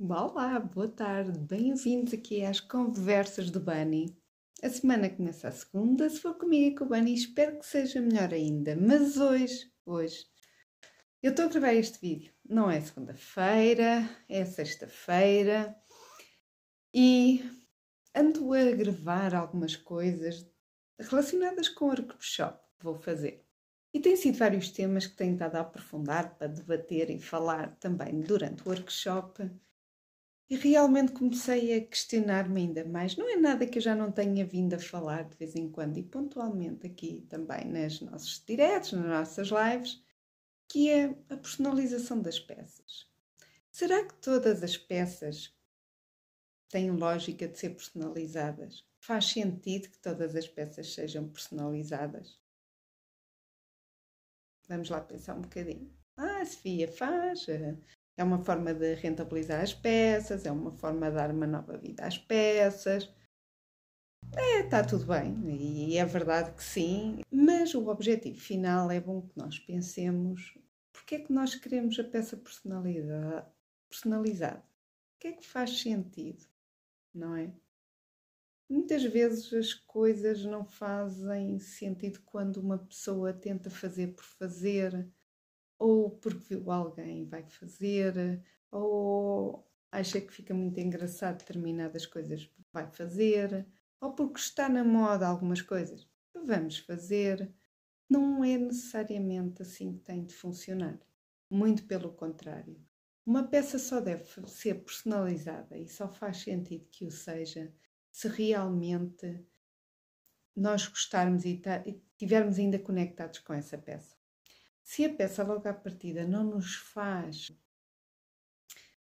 Olá, boa tarde, bem-vindos aqui às Conversas do Bunny. A semana começa a segunda, se for comigo e com o Bunny, espero que seja melhor ainda. Mas hoje, hoje, eu estou a gravar este vídeo. Não é segunda-feira, é sexta-feira e ando a gravar algumas coisas relacionadas com o workshop que vou fazer. E tem sido vários temas que tenho estado a aprofundar para debater e falar também durante o workshop. E realmente comecei a questionar-me ainda mais. Não é nada que eu já não tenha vindo a falar de vez em quando e pontualmente aqui também nas nossos diretos, nas nossas lives, que é a personalização das peças. Será que todas as peças têm lógica de ser personalizadas? Faz sentido que todas as peças sejam personalizadas? Vamos lá pensar um bocadinho. Ah, Sofia faz. É uma forma de rentabilizar as peças, é uma forma de dar uma nova vida às peças. É, está tudo bem, e é verdade que sim, mas o objetivo final é bom que nós pensemos porque é que nós queremos a peça personalizada. O que é que faz sentido, não é? Muitas vezes as coisas não fazem sentido quando uma pessoa tenta fazer por fazer, ou porque viu alguém vai fazer, ou acha que fica muito engraçado determinadas coisas vai fazer, ou porque está na moda algumas coisas vamos fazer. Não é necessariamente assim que tem de funcionar. Muito pelo contrário. Uma peça só deve ser personalizada e só faz sentido que o seja se realmente nós gostarmos e estivermos ainda conectados com essa peça. Se a peça logo à partida não nos faz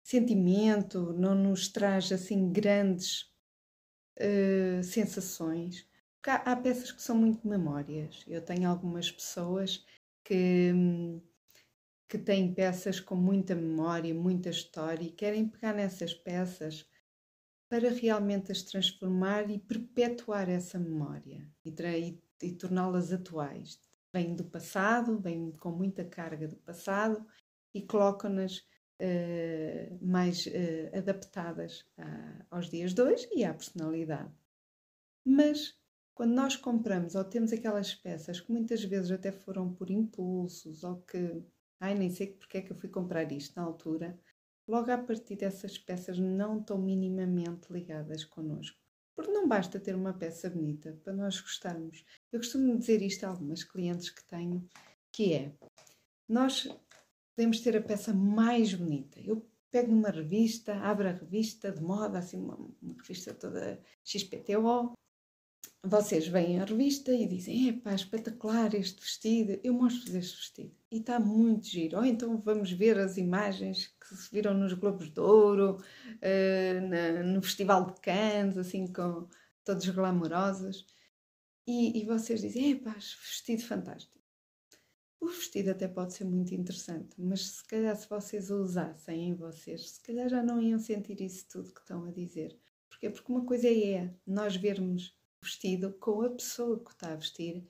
sentimento, não nos traz assim grandes uh, sensações, porque há, há, peças que são muito memórias. Eu tenho algumas pessoas que, que têm peças com muita memória, muita história e querem pegar nessas peças para realmente as transformar e perpetuar essa memória e, e, e torná-las atuais. Vêm do passado, vêm com muita carga do passado e colocam-nas uh, mais uh, adaptadas a, aos dias de hoje e à personalidade. Mas quando nós compramos ou temos aquelas peças que muitas vezes até foram por impulsos ou que, ai, nem sei porque é que eu fui comprar isto na altura, logo a partir dessas peças não estão minimamente ligadas connosco. Porque não basta ter uma peça bonita para nós gostarmos. Eu costumo dizer isto a algumas clientes que tenho, que é, nós podemos ter a peça mais bonita. Eu pego numa revista, abro a revista de moda, assim uma, uma revista toda XPTO, vocês veem a revista e dizem: Epá, espetacular este vestido. Eu mostro-vos este vestido e está muito giro. Ou então vamos ver as imagens que se viram nos Globos de Ouro, na, no Festival de Cannes, assim, com todos glamourosos. E, e vocês dizem: Epá, vestido fantástico. O vestido até pode ser muito interessante, mas se calhar se vocês o usassem em vocês, se calhar já não iam sentir isso tudo que estão a dizer. Porquê? Porque uma coisa é nós vermos vestido com a pessoa que está a vestir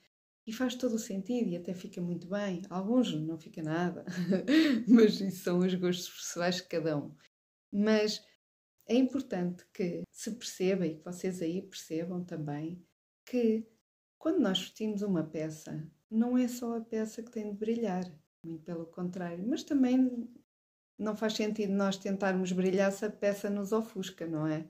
e faz todo o sentido e até fica muito bem. Alguns não fica nada, mas isso são os gostos pessoais de cada um. Mas é importante que se perceba e que vocês aí percebam também que quando nós vestimos uma peça, não é só a peça que tem de brilhar, muito pelo contrário, mas também não faz sentido nós tentarmos brilhar se a peça nos ofusca, não é?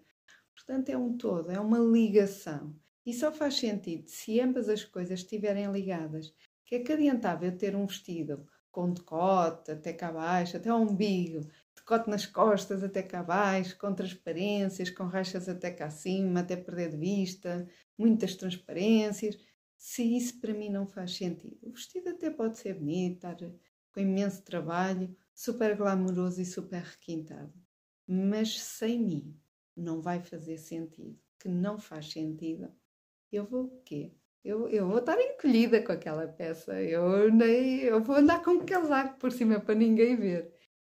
Portanto, é um todo, é uma ligação. E só faz sentido se ambas as coisas estiverem ligadas. Que é que adiantava eu ter um vestido com decote até cá abaixo, até ao umbigo, decote nas costas até cá abaixo, com transparências, com rachas até cá acima, até perder de vista, muitas transparências. Se isso para mim não faz sentido. O vestido até pode ser bonito, estar com imenso trabalho, super glamouroso e super requintado. Mas sem mim não vai fazer sentido. Que não faz sentido eu vou o quê? Eu, eu vou estar encolhida com aquela peça, eu, nem, eu vou andar com um casaco por cima para ninguém ver.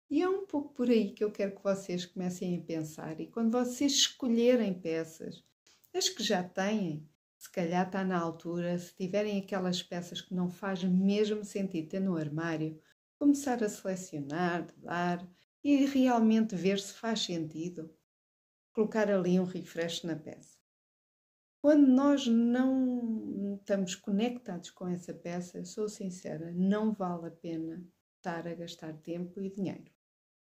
E é um pouco por aí que eu quero que vocês comecem a pensar. E quando vocês escolherem peças, as que já têm, se calhar está na altura, se tiverem aquelas peças que não faz mesmo sentido ter no armário, começar a selecionar, dar e realmente ver se faz sentido colocar ali um refresh na peça. Quando nós não estamos conectados com essa peça, sou sincera, não vale a pena estar a gastar tempo e dinheiro.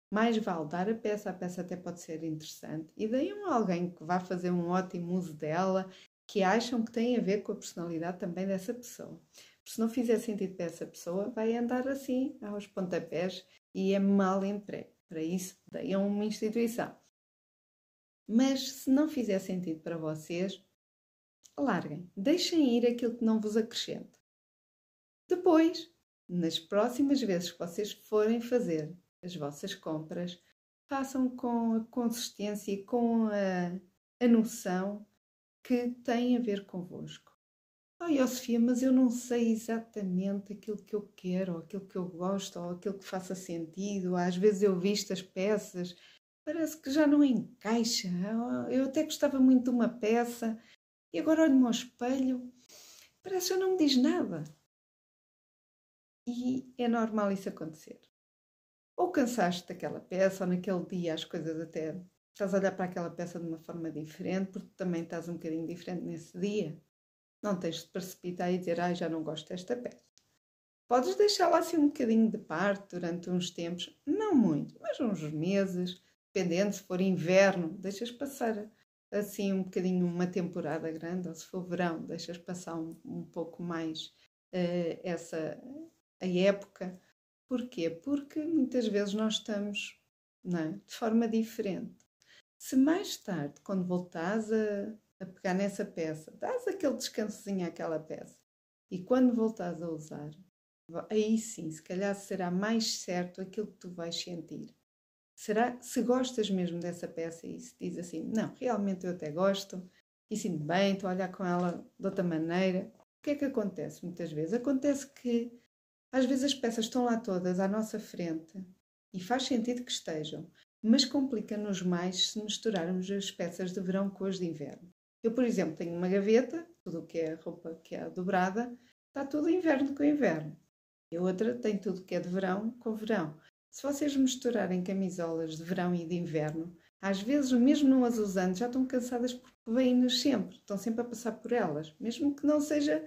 Mais vale dar a peça, a peça até pode ser interessante, e daí um alguém que vá fazer um ótimo uso dela, que acham que tem a ver com a personalidade também dessa pessoa. Se não fizer sentido para essa pessoa, vai andar assim aos pontapés e é mal emprego. Para isso, daí é uma instituição. Mas se não fizer sentido para vocês, larguem, deixem ir aquilo que não vos acrescenta. Depois, nas próximas vezes que vocês forem fazer as vossas compras, façam com a consistência e com a, a noção que tem a ver convosco. Ai, oh, Sofia, mas eu não sei exatamente aquilo que eu quero, ou aquilo que eu gosto, ou aquilo que faça sentido. Às vezes eu visto as peças, parece que já não encaixa. Eu até gostava muito de uma peça, e agora olho-me ao espelho, parece que não me diz nada. E é normal isso acontecer. Ou cansaste daquela peça, ou naquele dia as coisas até. Estás a olhar para aquela peça de uma forma diferente, porque também estás um bocadinho diferente nesse dia. Não tens de precipitar e dizer, ai, já não gosto desta peça. Podes deixá-la assim um bocadinho de parte durante uns tempos, não muito, mas uns meses, dependendo se for inverno, deixas passar assim um bocadinho uma temporada grande, ou se for verão, deixas passar um, um pouco mais uh, essa a época. Porquê? Porque muitas vezes nós estamos é? de forma diferente. Se mais tarde, quando voltares a, a pegar nessa peça, dás aquele descansozinho àquela peça e quando voltares a usar, aí sim, se calhar será mais certo aquilo que tu vais sentir. Será se gostas mesmo dessa peça e se diz assim, não, realmente eu até gosto e sinto bem, estou a olhar com ela de outra maneira. O que é que acontece muitas vezes? Acontece que às vezes as peças estão lá todas à nossa frente e faz sentido que estejam, mas complica-nos mais se misturarmos as peças de verão com as de inverno. Eu, por exemplo, tenho uma gaveta, tudo o que é roupa que é dobrada, está tudo inverno com inverno. E a outra tem tudo que é de verão com verão. Se vocês misturarem camisolas de verão e de inverno, às vezes, mesmo não as usando, já estão cansadas porque vêm-nos sempre, estão sempre a passar por elas, mesmo que não seja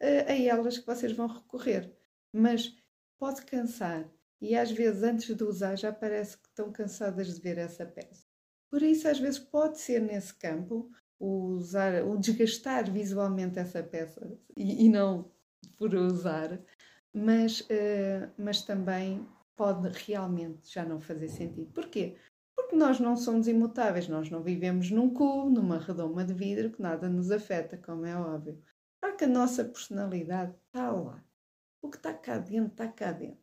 uh, a elas que vocês vão recorrer. Mas pode cansar e às vezes, antes de usar, já parece que estão cansadas de ver essa peça. Por isso, às vezes, pode ser nesse campo o usar, o desgastar visualmente essa peça e, e não por usar, mas, uh, mas também pode realmente já não fazer sentido. Porquê? Porque nós não somos imutáveis, nós não vivemos num cubo, numa redoma de vidro que nada nos afeta, como é óbvio. Claro que a nossa personalidade está lá. O que está cá dentro, está cá dentro.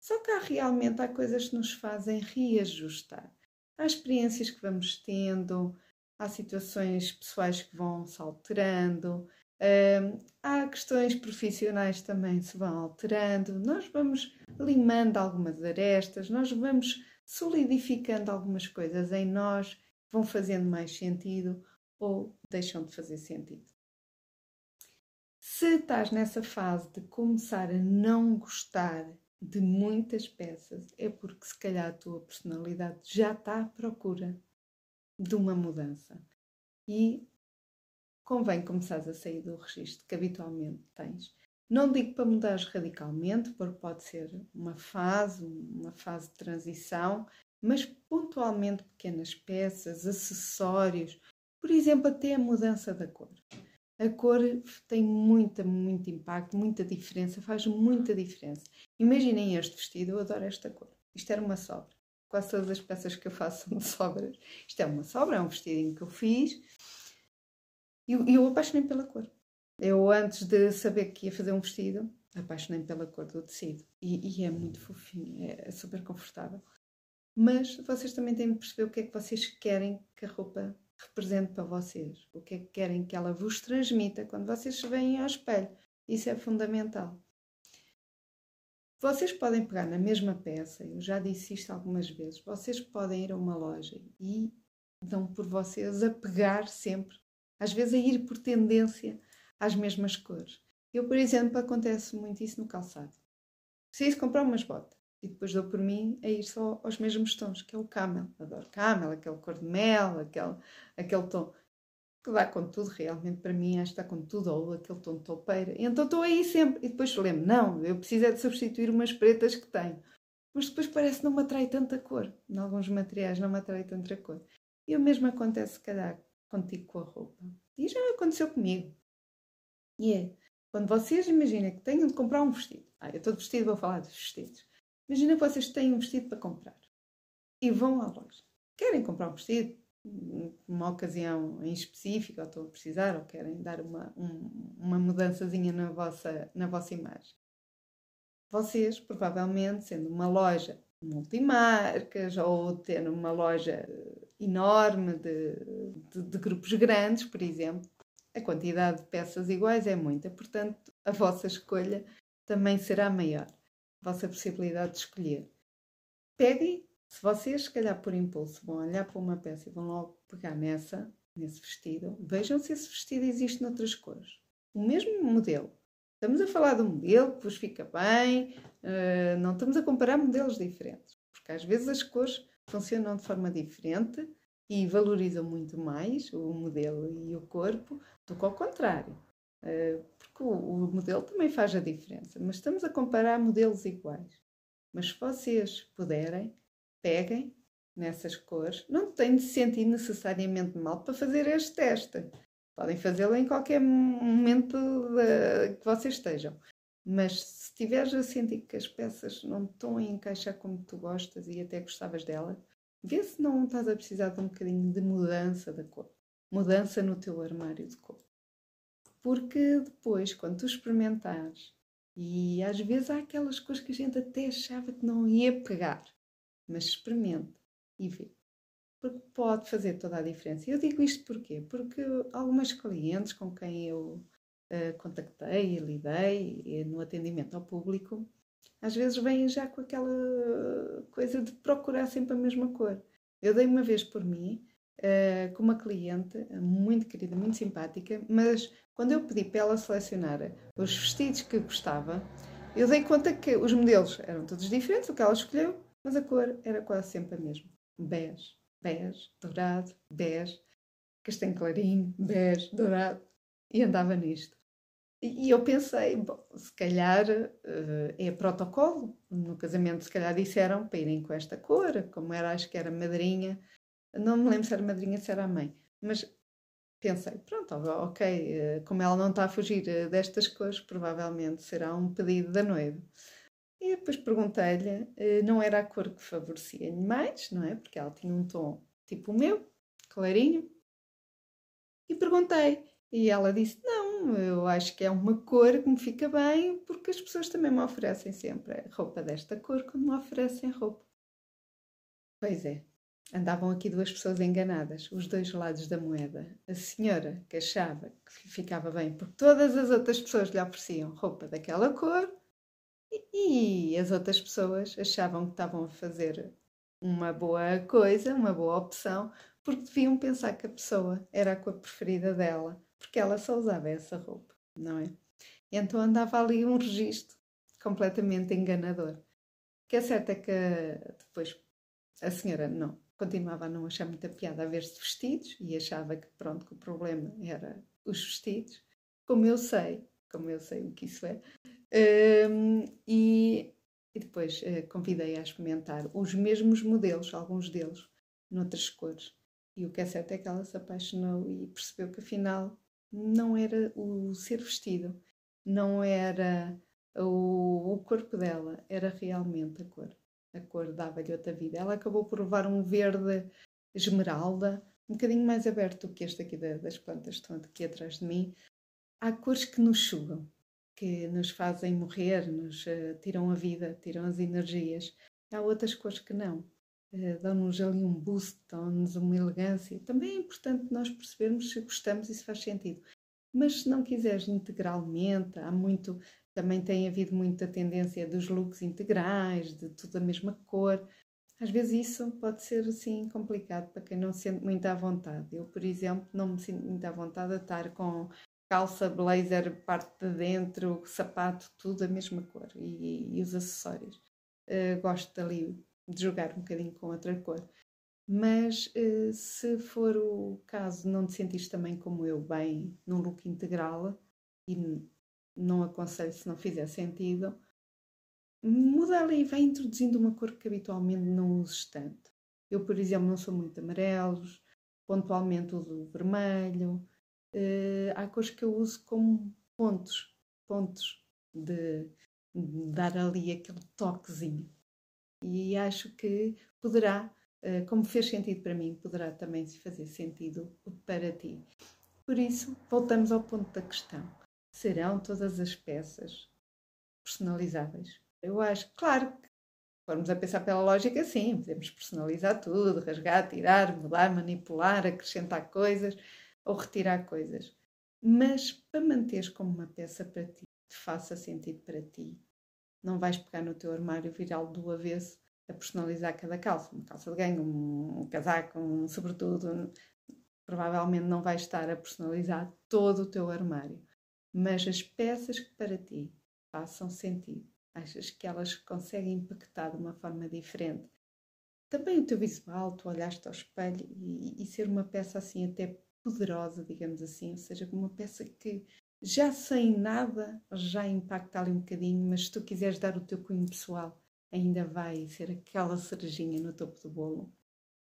Só que há realmente há coisas que nos fazem reajustar. Há experiências que vamos tendo, há situações pessoais que vão se alterando, Uh, há questões profissionais também se vão alterando, nós vamos limando algumas arestas, nós vamos solidificando algumas coisas em nós, vão fazendo mais sentido ou deixam de fazer sentido. Se estás nessa fase de começar a não gostar de muitas peças, é porque se calhar a tua personalidade já está à procura de uma mudança. E convém começares a sair do registro que habitualmente tens. Não digo para mudares radicalmente, porque pode ser uma fase, uma fase de transição, mas pontualmente pequenas peças, acessórios, por exemplo, até a mudança da cor. A cor tem muita, muito impacto, muita diferença, faz muita diferença. Imaginem este vestido, eu adoro esta cor. Isto era uma sobra. Quase todas as peças que eu faço são sobras. Isto é uma sobra, é um vestidinho que eu fiz e eu, eu apaixonei pela cor. Eu, antes de saber que ia fazer um vestido, apaixonei pela cor do tecido. E, e é muito fofinho, é, é, super confortável. Mas vocês também têm de perceber o que é que vocês querem que a roupa represente para vocês. O que é que querem que ela vos transmita quando vocês se veem ao espelho. Isso é fundamental. Vocês podem pegar na mesma peça, eu já disse isto algumas vezes, vocês podem ir a uma loja e dão por vocês a pegar sempre às vezes a ir por tendência às mesmas cores. Eu, por exemplo, acontece muito isso no calçado. Preciso comprar umas botas. E depois dou por mim a ir só aos mesmos tons, que é o camel. Adoro camel, aquele cor de mel, aquele, aquele tom que dá com tudo, realmente para mim esta com tudo, ou aquele tom de toupeira. E então estou aí sempre. E depois lembro, não, eu preciso é de substituir umas pretas que tenho. Mas depois parece que não me atrai tanta cor. Em alguns materiais não me atrai tanta cor. E o mesmo acontece, se calhar, contigo com a roupa. E já aconteceu comigo. E é, quando vocês imaginam que tenham de comprar um vestido. Ah, eu estou vestido, vou falar de vestidos. Imagina que vocês têm um vestido para comprar. E vão à loja. Querem comprar um vestido? uma ocasião em específico, ou estão a precisar, ou querem dar uma, um, uma mudançazinha na vossa, na vossa imagem. Vocês, provavelmente, sendo uma loja multimarcas ou tendo uma loja enorme de, de, de grupos grandes, por exemplo, a quantidade de peças iguais é muita, portanto, a vossa escolha também será maior, a vossa possibilidade de escolher. Peguem se vocês, se calhar por impulso, vão olhar para uma peça e vão logo pegar nessa, nesse vestido, vejam se esse vestido existe noutras cores. O mesmo modelo. Estamos a falar de um modelo que vos fica bem, uh, não estamos a comparar modelos diferentes, porque às vezes as cores funcionam de forma diferente e valorizam muito mais o modelo e o corpo do que ao contrário. Uh, porque o, modelo também faz a diferença, mas estamos a comparar modelos iguais. Mas se vocês puderem, peguem nessas cores. Não têm de se sentir necessariamente mal para fazer este teste. Podem fazê-lo em qualquer momento que vocês estejam. Mas se estiveres a sentir que as peças não estão a encaixar como tu gostas e até gostavas dela, vê se não estás a precisar de um bocadinho de mudança da cor. Mudança no teu armário de cor. Porque depois, quando tu experimentares, e às vezes há aquelas cores que a gente até achava que não ia pegar, mas experimente e vê. Porque pode fazer toda a diferença. Eu digo isto porquê? Porque algumas clientes com quem eu uh, contactei e lidei no atendimento ao público, às vezes vêm já com aquela coisa de procurar sempre a mesma cor. Eu dei uma vez por mim uh, com uma cliente muito querida, muito simpática, mas quando eu pedi para ela selecionar os vestidos que gostava, eu dei conta que os modelos eram todos diferentes, o que ela escolheu mas a cor era quase sempre a mesma. Bege, bege, dourado, bege, castanho clarinho, bege, dourado. E andava nisto. E eu pensei, bom, se calhar uh, é protocolo. No casamento, se calhar disseram para irem com esta cor, como era, acho que era madrinha. Não me lembro se era madrinha, se era a mãe. Mas pensei, pronto, ok, uh, como ela não está a fugir uh, destas cores, provavelmente será um pedido da noiva. E depois perguntei-lhe, não era a cor que favorecia-lhe mais, não é? Porque ela tinha um tom tipo o meu, clarinho. E perguntei, e ela disse: Não, eu acho que é uma cor que me fica bem, porque as pessoas também me oferecem sempre roupa desta cor quando me oferecem roupa. Pois é, andavam aqui duas pessoas enganadas, os dois lados da moeda. A senhora que achava que ficava bem porque todas as outras pessoas lhe ofereciam roupa daquela cor e as outras pessoas achavam que estavam a fazer uma boa coisa, uma boa opção, porque deviam pensar que a pessoa era a cor preferida dela, porque ela só usava essa roupa, não é? Então andava ali um registro completamente enganador. O que é certo é que depois a senhora não continuava a não achar muita piada a ver-se vestidos e achava que pronto que o problema era os vestidos. Como eu sei, como eu sei o que isso é, um, e, e, depois uh, convidei a experimentar os mesmos modelos, alguns deles, noutras cores. E o que é certo é que ela se apaixonou e percebeu que afinal não era o ser vestido, não era o, o corpo dela, era realmente a cor. A cor dava-lhe outra vida. Ela acabou por levar um verde esmeralda, um bocadinho mais aberto do que este aqui das plantas que estão aqui atrás de mim. Há cores que nos chugam, que nos fazem morrer, nos uh, tiram a vida, tiram as energias. Há outras cores que não. Uh, dão-nos ali um boost, dão-nos uma elegância. Também é importante nós percebermos se gostamos e se faz sentido. Mas se não quiseres integralmente, há muito, também tem havido muita tendência dos looks integrais, de tudo a mesma cor. Às vezes isso pode ser assim complicado para quem não se sente muito à vontade. Eu, por exemplo, não me sinto muito à vontade a estar com calça, blazer, parte de dentro, sapato, tudo a mesma cor e, e os acessórios. uh, gosto ali de jogar um bocadinho com outra cor. Mas uh, se for o caso, não te sentires também como eu, bem num look integral, e não aconselho se não fizer sentido, muda ali e vai introduzindo uma cor que habitualmente não uses tanto. Eu, por exemplo, não sou muito amarelos, pontualmente uso vermelho. Uh, há cores que eu uso como pontos, pontos de, de dar ali aquele toquezinho. E acho que poderá, uh, como fez sentido para mim, poderá também se fazer sentido para ti. Por isso, voltamos ao ponto da questão. Serão todas as peças personalizáveis? Eu acho, claro que formos a pensar pela lógica, sim, podemos personalizar tudo, rasgar, tirar, mudar, manipular, acrescentar coisas ou retirar coisas. Mas para manteres como uma peça para ti, que faça sentido para ti, não vais pegar no teu armário virá-lo do avesso a personalizar cada calça, uma calça de ganho, um casaco, um sobretudo. Provavelmente não vais estar a personalizar todo o teu armário, mas as peças que para ti façam sentido Achas que elas conseguem impactar de uma forma diferente? Também o teu visual, tu olhaste ao espelho e, e ser uma peça assim até poderosa, digamos assim, ou seja, uma peça que já sem nada já impacta ali um bocadinho, mas se tu quiseres dar o teu cunho pessoal, ainda vai ser aquela cerejinha no topo do bolo.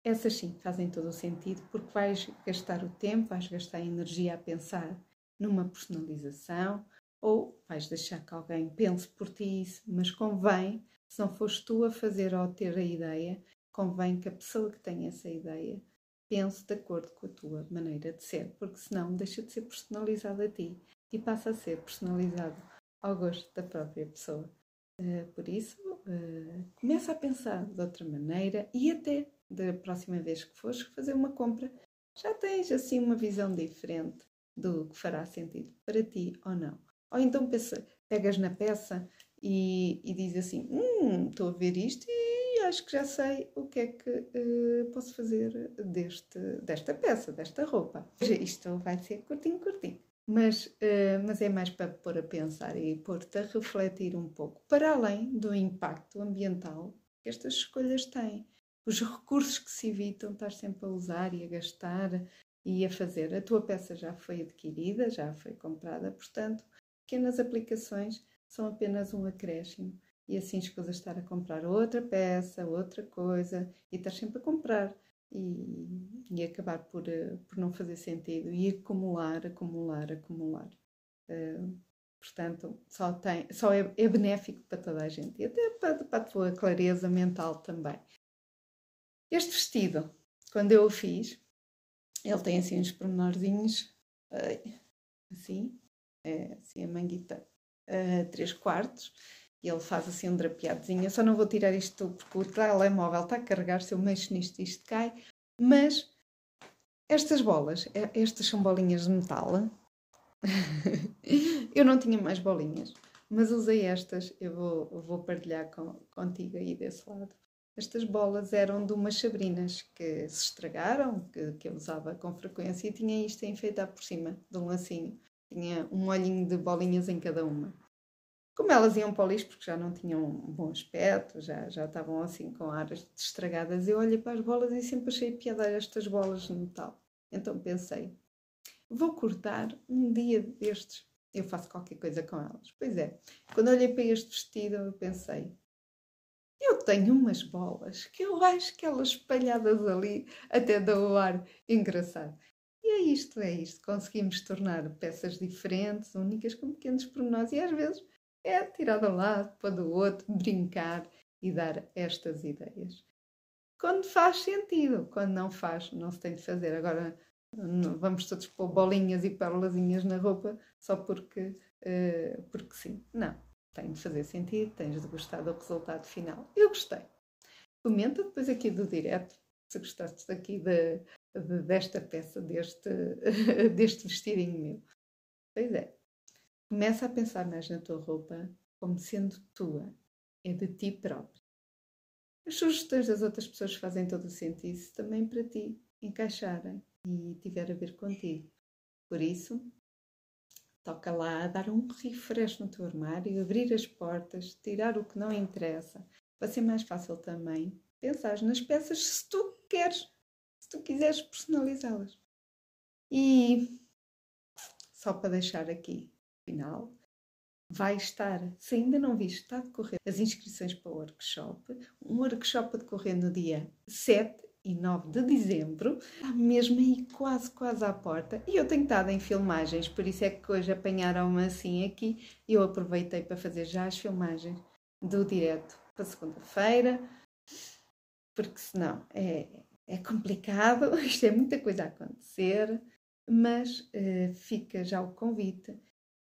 Essas sim fazem todo o sentido porque vais gastar o tempo, vais gastar a energia a pensar numa personalização, ou vais deixar que alguém pense por ti isso, mas convém, se não fores tu a fazer ou ter a ideia, convém que a pessoa que tem essa ideia pense de acordo com a tua maneira de ser, porque senão deixa de ser personalizado a ti e passa a ser personalizado ao gosto da própria pessoa. Uh, por isso, uh, começa a pensar de outra maneira e até da próxima vez que fores fazer uma compra, já tens assim uma visão diferente do que fará sentido para ti ou não. Ou então pensa, pegas na peça e, e diz assim: Hum, estou a ver isto e acho que já sei o que é que uh, posso fazer deste, desta peça, desta roupa. Isto vai ser curtinho, curtinho. Mas, uh, mas é mais para pôr a pensar e pôr-te a refletir um pouco, para além do impacto ambiental que estas escolhas têm. Os recursos que se evitam estar sempre a usar e a gastar e a fazer. A tua peça já foi adquirida, já foi comprada, portanto, pequenas aplicações são apenas um acréscimo. E assim escusas estar a comprar outra peça, outra coisa, e estar sempre a comprar e, e acabar por, uh, por não fazer sentido e acumular, acumular, acumular. Uh, portanto, só, tem, só é, é, benéfico para toda a gente e até para, para a tua clareza mental também. Este vestido, quando eu o fiz, ele tem assim uns pormenorzinhos, assim, é assim a manguita a 3 quartos, e ele faz assim um drapeadozinho. Eu só não vou tirar isto porque o telemóvel está a carregar, se eu mexo nisto isto cai, mas estas bolas, é, estas são bolinhas de metal. eu não tinha mais bolinhas, mas usei estas, eu vou, vou partilhar com, contigo aí desse lado. Estas bolas eram de umas sabrinas que se estragaram, que, que eu usava com frequência e tinha isto a enfeitar por cima de um lacinho. Tinha um olhinho de bolinhas em cada uma. Como elas iam para o lixo, porque já não tinham um bom aspecto, já, já estavam assim com áreas estragadas, eu olhei para as bolas e sempre achei piada estas bolas de metal. Então pensei, vou cortar um dia destes, eu faço qualquer coisa com elas. Pois é, quando olhei para este vestido, eu pensei, eu tenho umas bolas que eu acho que elas espalhadas ali até dão o ar engraçado. E é isto, é isto. Conseguimos tornar peças diferentes, únicas, com pequenos pormenores e às vezes é tirar de um lado, para do outro, brincar e dar estas ideias. Quando faz sentido, quando não faz, não se tem de fazer. Agora vamos todos pôr bolinhas e pérolazinhas na roupa só porque, uh, porque sim. Não, tem de fazer sentido, tens de gostar do resultado final. Eu gostei. Comenta depois aqui do direto se gostaste aqui de, de, desta peça, deste, deste vestidinho meu. Pois é, começa a pensar mais na tua roupa como sendo tua, é de ti próprio. As sugestões das outras pessoas fazem todo o sentido também para ti encaixarem e tiver a ver contigo. Por isso, toca lá dar um refresh no teu armário, abrir as portas, tirar o que não interessa, vai ser mais fácil também pensar nas peças se tu queres, se tu quiseres personalizá-las. E só para deixar aqui, final, vai estar, se ainda não viste, está a decorrer as inscrições para o workshop. Um workshop a decorrer no dia 7 e 9 de dezembro, está mesmo aí quase, quase à porta. E eu tenho estado em filmagens, por isso é que hoje apanharam-me assim aqui. Eu aproveitei para fazer já as filmagens do direto para segunda-feira, porque senão é, é complicado, isto é muita coisa a acontecer, mas uh, fica já o convite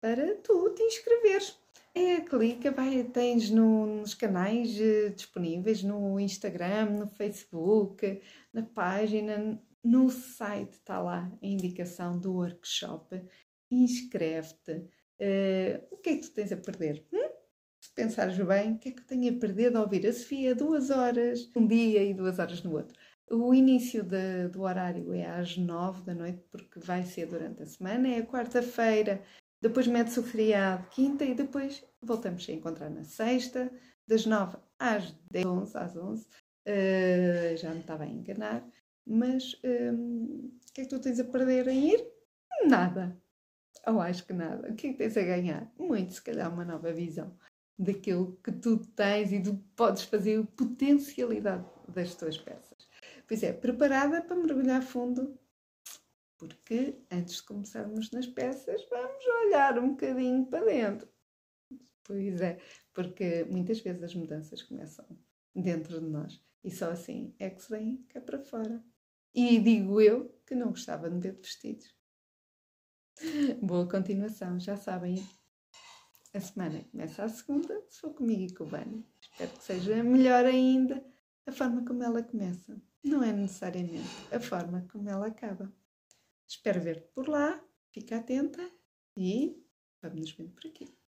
para tu te inscreveres. É, clica, vai, tens no, nos canais uh, disponíveis, no Instagram, no Facebook, na página, no site está lá a indicação do workshop. Inscreve-te. Uh, o que é que tu tens a perder? Hum? Se pensares bem, o que é que eu tenho a perder de ouvir a Sofia duas horas um dia e duas horas no outro? O início de, do horário é às nove da noite, porque vai ser durante a semana, é quarta-feira depois mete-se o feriado quinta e depois voltamos a encontrar na sexta, das nove às dez, onze, às onze. Uh, já me estava a enganar, mas um, o que é que tu tens a perder em ir? Nada. Ou acho que nada. O que é que tens a ganhar? Muito, se calhar, uma nova visão daquilo que tu tens e do que podes fazer, a potencialidade das tuas peças. Pois é, preparada para mergulhar fundo porque antes de começarmos nas peças, vamos olhar um bocadinho para dentro. Pois é, porque muitas vezes as mudanças começam dentro de nós e só assim é que se vem cá para fora. E digo eu que não gostava de ver vestidos. Boa continuação, já sabem. A semana começa a segunda, se for comigo e com o Bani. Espero que seja melhor ainda a forma como ela começa. Não é necessariamente a forma como ela acaba. Espero ver-te por lá, fica atenta e vamos nos ver por aqui.